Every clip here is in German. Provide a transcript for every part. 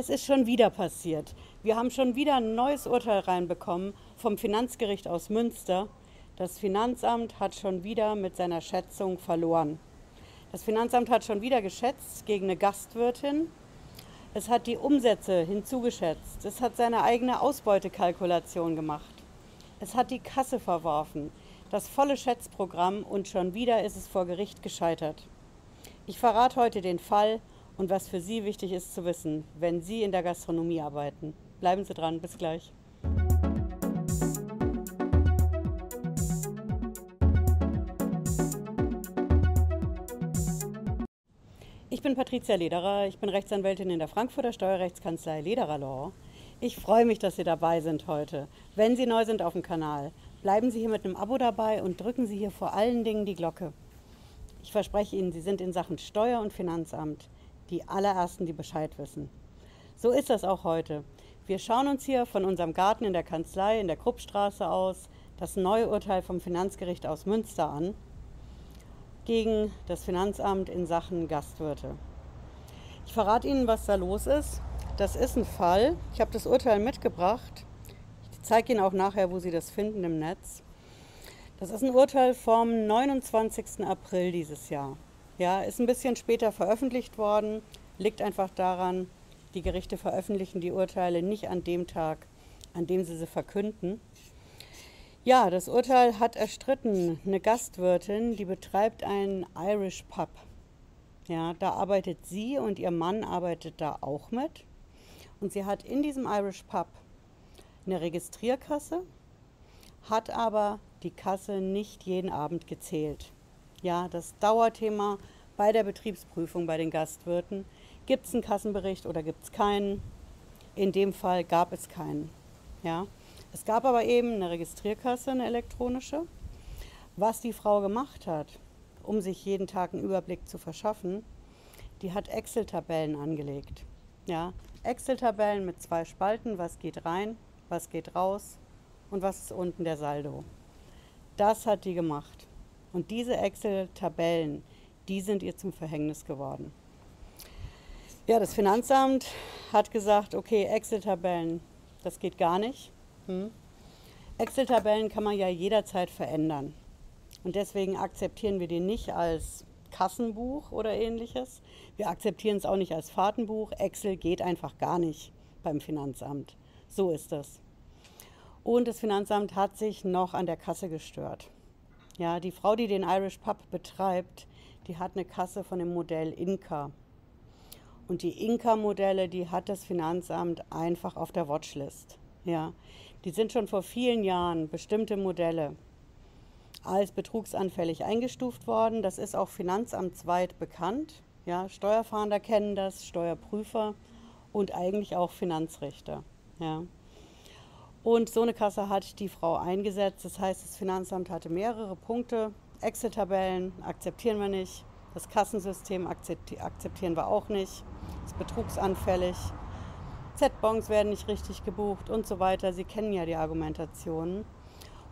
Es ist schon wieder passiert. Wir haben schon wieder ein neues Urteil reinbekommen vom Finanzgericht aus Münster. Das Finanzamt hat schon wieder mit seiner Schätzung verloren. Das Finanzamt hat schon wieder geschätzt gegen eine Gastwirtin. Es hat die Umsätze hinzugeschätzt. Es hat seine eigene Ausbeutekalkulation gemacht. Es hat die Kasse verworfen. Das volle Schätzprogramm und schon wieder ist es vor Gericht gescheitert. Ich verrate heute den Fall und was für Sie wichtig ist zu wissen, wenn Sie in der Gastronomie arbeiten. Bleiben Sie dran, bis gleich. Ich bin Patricia Lederer, ich bin Rechtsanwältin in der Frankfurter Steuerrechtskanzlei Lederer Law. Ich freue mich, dass Sie dabei sind heute. Wenn Sie neu sind auf dem Kanal, bleiben Sie hier mit einem Abo dabei und drücken Sie hier vor allen Dingen die Glocke. Ich verspreche Ihnen, Sie sind in Sachen Steuer- und Finanzamt die allerersten, die Bescheid wissen. So ist das auch heute. Wir schauen uns hier von unserem Garten in der Kanzlei in der Kruppstraße aus das neue Urteil vom Finanzgericht aus Münster an gegen das Finanzamt in Sachen Gastwirte. Ich verrate Ihnen, was da los ist. Das ist ein Fall. Ich habe das Urteil mitgebracht. Ich zeige Ihnen auch nachher, wo Sie das finden im Netz. Das ist ein Urteil vom 29. April dieses Jahr. Ja, ist ein bisschen später veröffentlicht worden. Liegt einfach daran, die Gerichte veröffentlichen die Urteile nicht an dem Tag, an dem sie sie verkünden. Ja, das Urteil hat erstritten eine Gastwirtin, die betreibt einen Irish Pub. Ja, da arbeitet sie und ihr Mann arbeitet da auch mit. Und sie hat in diesem Irish Pub eine Registrierkasse, hat aber die Kasse nicht jeden Abend gezählt. Ja, das Dauerthema bei der Betriebsprüfung bei den Gastwirten. Gibt es einen Kassenbericht oder gibt es keinen? In dem Fall gab es keinen. Ja. Es gab aber eben eine Registrierkasse, eine elektronische. Was die Frau gemacht hat, um sich jeden Tag einen Überblick zu verschaffen, die hat Excel-Tabellen angelegt. Ja, Excel-Tabellen mit zwei Spalten, was geht rein, was geht raus und was ist unten der Saldo. Das hat die gemacht. Und diese Excel-Tabellen, die sind ihr zum Verhängnis geworden. Ja, das Finanzamt hat gesagt, okay, Excel-Tabellen, das geht gar nicht. Hm. Excel-Tabellen kann man ja jederzeit verändern. Und deswegen akzeptieren wir die nicht als Kassenbuch oder ähnliches. Wir akzeptieren es auch nicht als Fahrtenbuch. Excel geht einfach gar nicht beim Finanzamt. So ist das. Und das Finanzamt hat sich noch an der Kasse gestört. Ja, die Frau, die den Irish Pub betreibt, die hat eine Kasse von dem Modell Inca. Und die Inca-Modelle, die hat das Finanzamt einfach auf der Watchlist. Ja, die sind schon vor vielen Jahren bestimmte Modelle als betrugsanfällig eingestuft worden. Das ist auch finanzamtsweit bekannt. Ja, Steuerfahnder kennen das, Steuerprüfer und eigentlich auch Finanzrichter. Ja. Und so eine Kasse hat die Frau eingesetzt. Das heißt, das Finanzamt hatte mehrere Punkte. Excel-Tabellen akzeptieren wir nicht. Das Kassensystem akzeptieren wir auch nicht. Ist betrugsanfällig. Z-Bons werden nicht richtig gebucht und so weiter. Sie kennen ja die Argumentationen.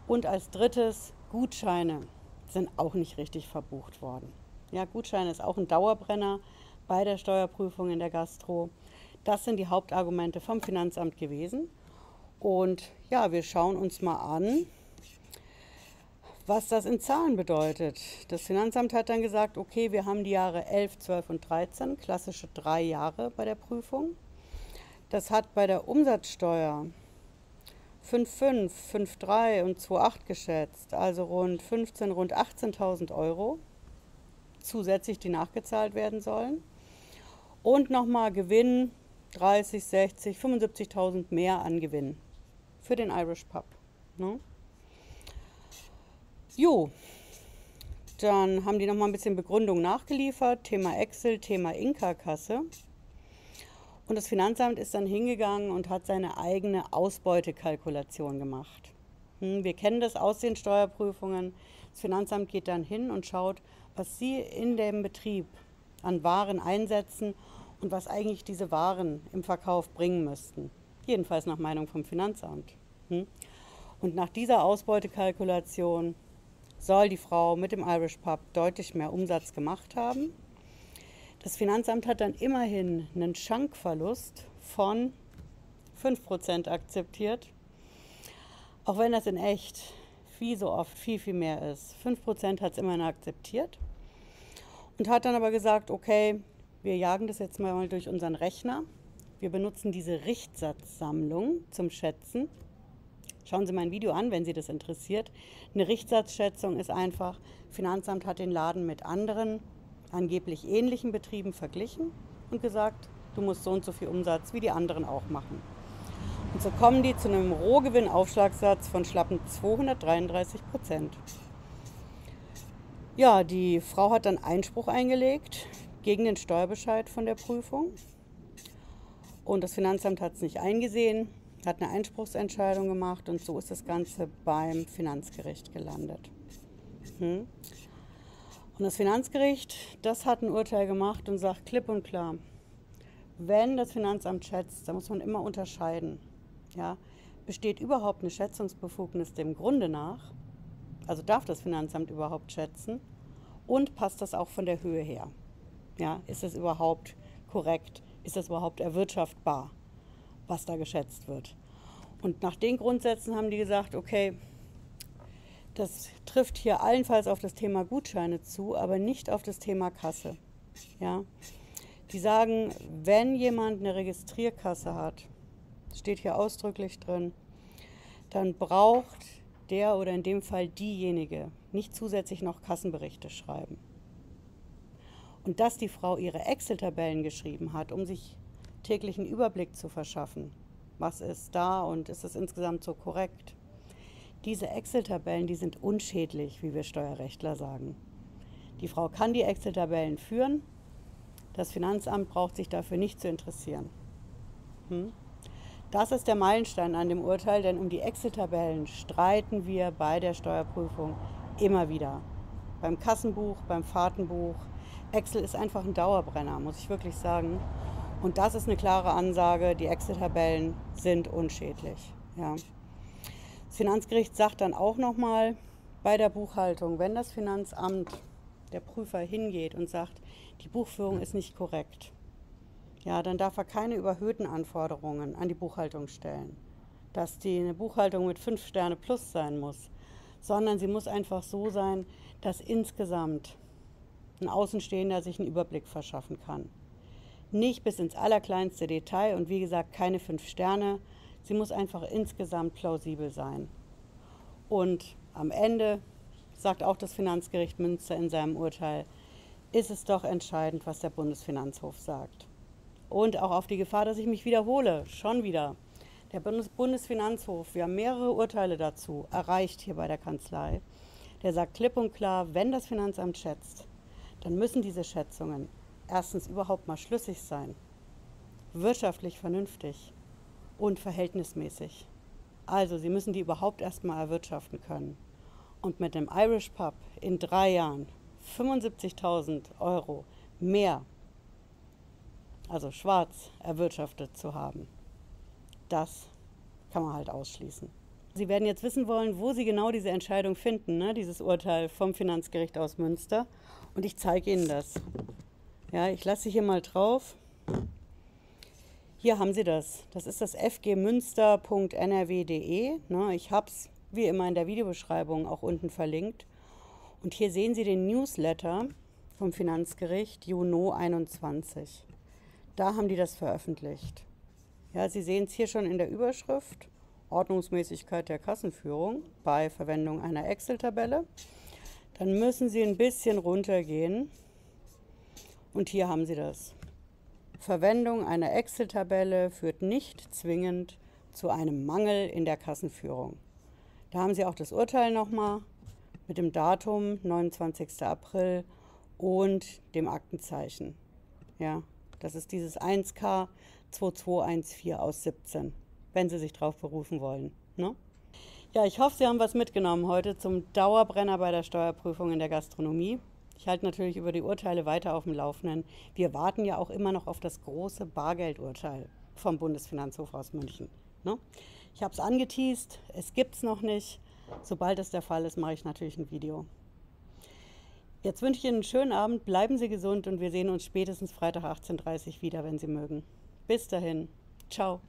Und als drittes, Gutscheine sind auch nicht richtig verbucht worden. Ja, Gutscheine ist auch ein Dauerbrenner bei der Steuerprüfung in der Gastro. Das sind die Hauptargumente vom Finanzamt gewesen. Und ja, wir schauen uns mal an, was das in Zahlen bedeutet. Das Finanzamt hat dann gesagt, okay, wir haben die Jahre 11, 12 und 13, klassische drei Jahre bei der Prüfung. Das hat bei der Umsatzsteuer 5,5, 5,3 und 2,8 geschätzt, also rund 15, rund 18.000 Euro zusätzlich, die nachgezahlt werden sollen. Und nochmal Gewinn 30, 60, 75.000 mehr an Gewinn für den Irish Pub. Ne? Jo, dann haben die noch mal ein bisschen Begründung nachgeliefert. Thema Excel, Thema Inka-Kasse. Und das Finanzamt ist dann hingegangen und hat seine eigene Ausbeutekalkulation gemacht. Hm, wir kennen das aus den Steuerprüfungen. Das Finanzamt geht dann hin und schaut, was Sie in dem Betrieb an Waren einsetzen und was eigentlich diese Waren im Verkauf bringen müssten. Jedenfalls nach Meinung vom Finanzamt. Hm? Und nach dieser Ausbeutekalkulation soll die Frau mit dem Irish Pub deutlich mehr Umsatz gemacht haben. Das Finanzamt hat dann immerhin einen Schankverlust von 5% akzeptiert. Auch wenn das in echt wie so oft viel, viel mehr ist. 5% hat es immerhin akzeptiert und hat dann aber gesagt, okay, wir jagen das jetzt mal durch unseren Rechner. Wir benutzen diese Richtsatzsammlung zum Schätzen. Schauen Sie mein Video an, wenn Sie das interessiert. Eine Richtsatzschätzung ist einfach, Finanzamt hat den Laden mit anderen angeblich ähnlichen Betrieben verglichen und gesagt, du musst so und so viel Umsatz wie die anderen auch machen. Und so kommen die zu einem Rohgewinnaufschlagssatz von schlappen 233 Prozent. Ja, die Frau hat dann Einspruch eingelegt gegen den Steuerbescheid von der Prüfung. Und das Finanzamt hat es nicht eingesehen, hat eine Einspruchsentscheidung gemacht und so ist das Ganze beim Finanzgericht gelandet. Hm? Und das Finanzgericht, das hat ein Urteil gemacht und sagt klipp und klar, wenn das Finanzamt schätzt, dann muss man immer unterscheiden. Ja, besteht überhaupt eine Schätzungsbefugnis dem Grunde nach? Also darf das Finanzamt überhaupt schätzen? Und passt das auch von der Höhe her? Ja, ist das überhaupt korrekt? Ist das überhaupt erwirtschaftbar, was da geschätzt wird? Und nach den Grundsätzen haben die gesagt, okay, das trifft hier allenfalls auf das Thema Gutscheine zu, aber nicht auf das Thema Kasse. Ja? Die sagen, wenn jemand eine Registrierkasse hat, steht hier ausdrücklich drin, dann braucht der oder in dem Fall diejenige nicht zusätzlich noch Kassenberichte schreiben. Und dass die Frau ihre Excel-Tabellen geschrieben hat, um sich täglichen Überblick zu verschaffen, was ist da und ist es insgesamt so korrekt. Diese Excel-Tabellen, die sind unschädlich, wie wir Steuerrechtler sagen. Die Frau kann die Excel-Tabellen führen, das Finanzamt braucht sich dafür nicht zu interessieren. Hm? Das ist der Meilenstein an dem Urteil, denn um die Excel-Tabellen streiten wir bei der Steuerprüfung immer wieder. Beim Kassenbuch, beim Fahrtenbuch. Excel ist einfach ein Dauerbrenner, muss ich wirklich sagen. Und das ist eine klare Ansage, die Excel-Tabellen sind unschädlich. Ja. Das Finanzgericht sagt dann auch nochmal bei der Buchhaltung, wenn das Finanzamt, der Prüfer hingeht und sagt, die Buchführung ist nicht korrekt, ja, dann darf er keine überhöhten Anforderungen an die Buchhaltung stellen. Dass die eine Buchhaltung mit fünf Sterne plus sein muss, sondern sie muss einfach so sein, dass insgesamt ein Außenstehender sich einen Überblick verschaffen kann. Nicht bis ins allerkleinste Detail und wie gesagt keine fünf Sterne. Sie muss einfach insgesamt plausibel sein. Und am Ende sagt auch das Finanzgericht Münster in seinem Urteil, ist es doch entscheidend, was der Bundesfinanzhof sagt. Und auch auf die Gefahr, dass ich mich wiederhole, schon wieder. Der Bundes Bundesfinanzhof, wir haben mehrere Urteile dazu erreicht hier bei der Kanzlei. Der sagt klipp und klar, wenn das Finanzamt schätzt, dann müssen diese Schätzungen erstens überhaupt mal schlüssig sein, wirtschaftlich vernünftig und verhältnismäßig. Also sie müssen die überhaupt erstmal erwirtschaften können. Und mit dem Irish Pub in drei Jahren 75.000 Euro mehr also schwarz, erwirtschaftet zu haben. Das kann man halt ausschließen. Sie werden jetzt wissen wollen, wo Sie genau diese Entscheidung finden, ne? dieses Urteil vom Finanzgericht aus Münster. Und ich zeige Ihnen das. Ja, ich lasse hier mal drauf. Hier haben Sie das. Das ist das fgmünster.nrw.de. Ne? Ich habe es wie immer in der Videobeschreibung auch unten verlinkt. Und hier sehen Sie den Newsletter vom Finanzgericht Juno 21. Da haben die das veröffentlicht. Ja, Sie sehen es hier schon in der Überschrift. Ordnungsmäßigkeit der Kassenführung bei Verwendung einer Excel-Tabelle. Dann müssen Sie ein bisschen runtergehen. Und hier haben Sie das. Verwendung einer Excel-Tabelle führt nicht zwingend zu einem Mangel in der Kassenführung. Da haben Sie auch das Urteil nochmal mit dem Datum 29. April und dem Aktenzeichen. Ja, das ist dieses 1K 2214 aus 17, wenn Sie sich darauf berufen wollen. Ne? Ja, ich hoffe, Sie haben was mitgenommen heute zum Dauerbrenner bei der Steuerprüfung in der Gastronomie. Ich halte natürlich über die Urteile weiter auf dem Laufenden. Wir warten ja auch immer noch auf das große Bargeldurteil vom Bundesfinanzhof aus München. Ne? Ich habe es angeteased, es gibt es noch nicht. Sobald es der Fall ist, mache ich natürlich ein Video. Jetzt wünsche ich Ihnen einen schönen Abend, bleiben Sie gesund und wir sehen uns spätestens Freitag 18.30 Uhr wieder, wenn Sie mögen. Bis dahin. Ciao.